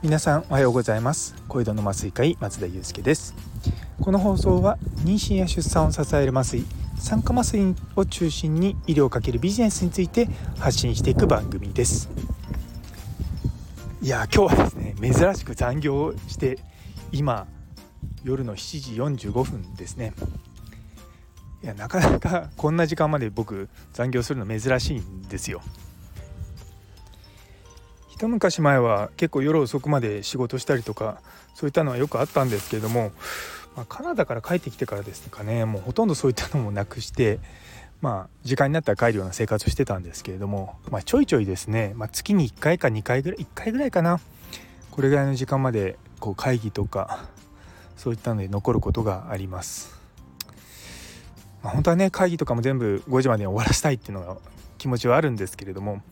皆さんおはようございます。小江戸の麻酔科医松田祐介です。この放送は妊娠や出産を支える麻酔酸化麻酔を中心に医療をかけるビジネスについて発信していく番組です。いや今日はですね珍しく残業をして今夜の7時45分ですね。いやなかなかこんな時間まで僕残業するの珍しいんですよ。一昔前は結構夜遅くまで仕事したりとかそういったのはよくあったんですけれども、まあ、カナダから帰ってきてからですかねもうほとんどそういったのもなくしてまあ時間になったら帰るような生活をしてたんですけれども、まあ、ちょいちょいですね、まあ、月に1回か2回ぐらい1回ぐらいかなこれぐらいの時間までこう会議とかそういったので残ることがあります。まあ、本当はね会議とかも全部5時までに終わらせたいっていうのが気持ちはあるんですけれども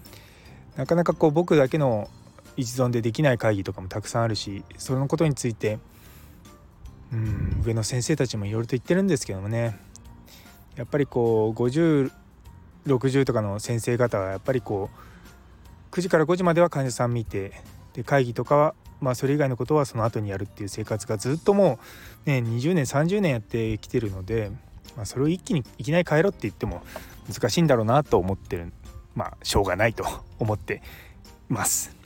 なかなかこう僕だけの一存でできない会議とかもたくさんあるしそのことについてうん上の先生たちもいろいろと言ってるんですけどもね。やっぱりこう5060とかの先生方はやっぱりこう9時から5時までは患者さん見てで会議とかはまあそれ以外のことはその後にやるっていう生活がずっともうね20年30年やってきてるので、まあ、それを一気にいきなり変えろって言っても難しいんだろうなと思ってるまあしょうがないと思ってます。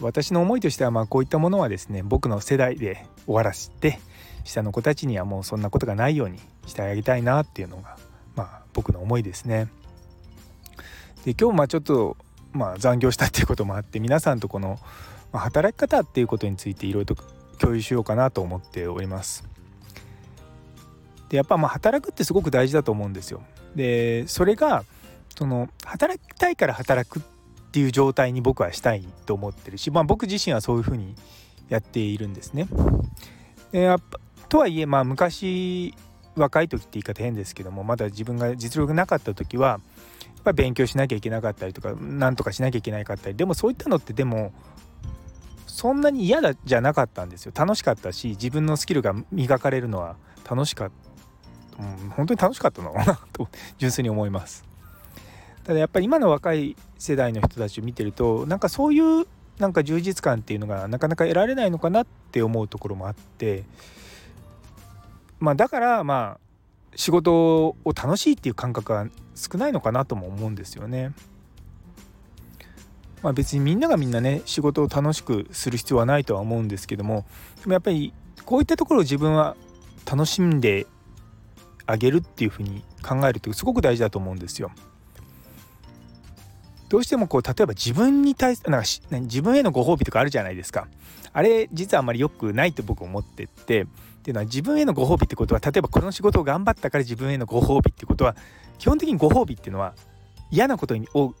私の思いとしてはまあこういったものはですね僕の世代で終わらせて下の子たちにはもうそんなことがないようにしてあげたいなっていうのがまあ僕の思いですね。で今日まあちょっとまあ残業したっていうこともあって皆さんとこの働き方っていうことについていろいろと共有しようかなと思っております。でやっぱまあ働くってすごく大事だと思うんですよ。でそれがその働きたいから働くっていう状態に僕はしたいと思ってるし、まあ、僕自身はそういうふうにやっているんですね。でやっぱとはいえまあ昔若い時って言い方変ですけどもまだ自分が実力なかった時はやっぱ勉強しなきゃいけなかったりとか何とかしなきゃいけなかったりでもそういったのってでもそんなに嫌だじゃなかったんですよ。楽しかったし自分のスキルが磨かれるのは楽しかった、うん、本当に楽しかったのかなと純粋に思います。ただやっぱり今の若い世代の人たちを見てるとなんかそういうなんか充実感っていうのがなかなか得られないのかなって思うところもあってまあだからまあ仕事を楽しいっていう感覚は少ないのかなとも思うんですよね。まあ、別にみんながみんなね仕事を楽しくする必要はないとは思うんですけどもでもやっぱりこういったところを自分は楽しんであげるっていうふうに考えるとすごく大事だと思うんですよ。どうしてもこう例えば自分に対なんか自分へのご褒美とかあるじゃないですかあれ実はあんまり良くないと僕思っててっていうのは自分へのご褒美ってことは例えばこの仕事を頑張ったから自分へのご褒美ってことは基本的にご褒美っていうのは嫌なことを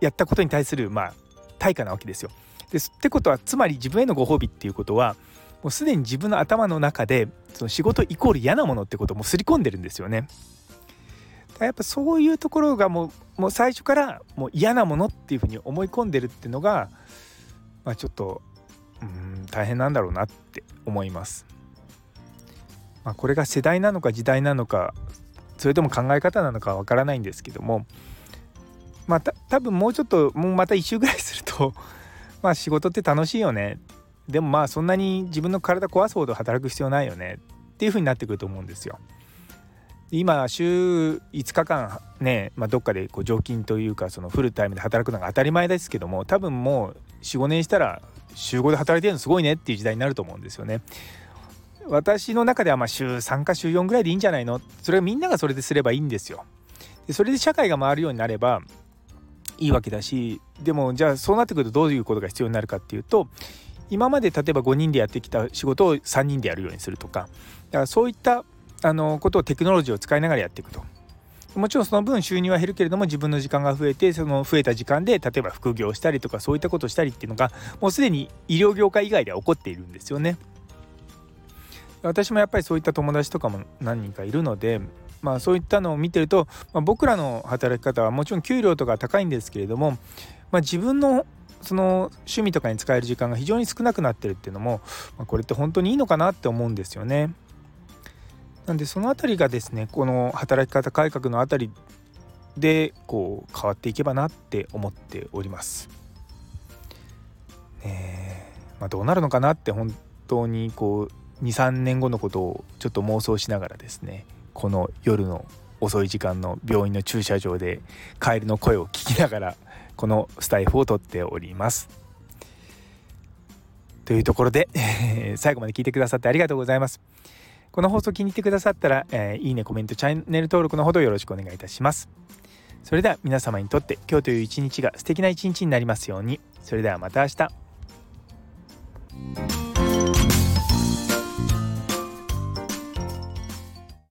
やったことに対するまあ対価なわけですよ。ですってことはつまり自分へのご褒美っていうことはもうすでに自分の頭の中でその仕事イコール嫌なものってことをもう刷り込んでるんですよね。やっぱそういうところがもうもう最初からもう嫌なものっていうふうに思い込んでるっていうのが、まあ、ちょっとうん大変なんだろうなって思います。まあ、これが世代なのか時代なのかそれとも考え方なのかわからないんですけどもまあ多分もうちょっともうまた1周ぐらいすると まあ仕事って楽しいよねでもまあそんなに自分の体壊すほど働く必要ないよねっていうふうになってくると思うんですよ。今週5日間ね、まあ、どっかでこう常勤というかそのフルタイムで働くのが当たり前ですけども多分もう45年したら週5で働いてるのすごいねっていう時代になると思うんですよね。私の中ではま週3か週4ぐらいでいいんじゃないの？それはみんながそれですればいいんですよ。でそれで社会が回るようになればいいわけだしでもじゃあそうなってくるとどういうことが必要になるかっていうと今まで例えば5人でやってきた仕事を3人でやるようにするとかだからそういったあのことをテクノロジーを使いながらやっていくと。もちろんその分収入は減るけれども自分の時間が増えてその増えた時間で例えば副業したりとかそういったことをしたりっていうのがもうすでに医療業界以外では起こっているんですよね。私もやっぱりそういった友達とかも何人かいるのでまあそういったのを見てると、まあ、僕らの働き方はもちろん給料とか高いんですけれども、まあ、自分のその趣味とかに使える時間が非常に少なくなってるっていうのも、まあ、これって本当にいいのかなって思うんですよね。なんでその辺りがですねこの働き方改革の辺りでこう変わっていけばなって思っております。ねまあ、どうなるのかなって本当にこう23年後のことをちょっと妄想しながらですねこの夜の遅い時間の病院の駐車場でカエルの声を聞きながらこのスタイフを撮っております。というところで、最後まで聞いてくださってありがとうございます。この放送気に入ってくださったら、えー、いいね、コメント、チャンネル登録のほどよろしくお願いいたします。それでは皆様にとって今日という一日が素敵な一日になりますように。それではまた明日。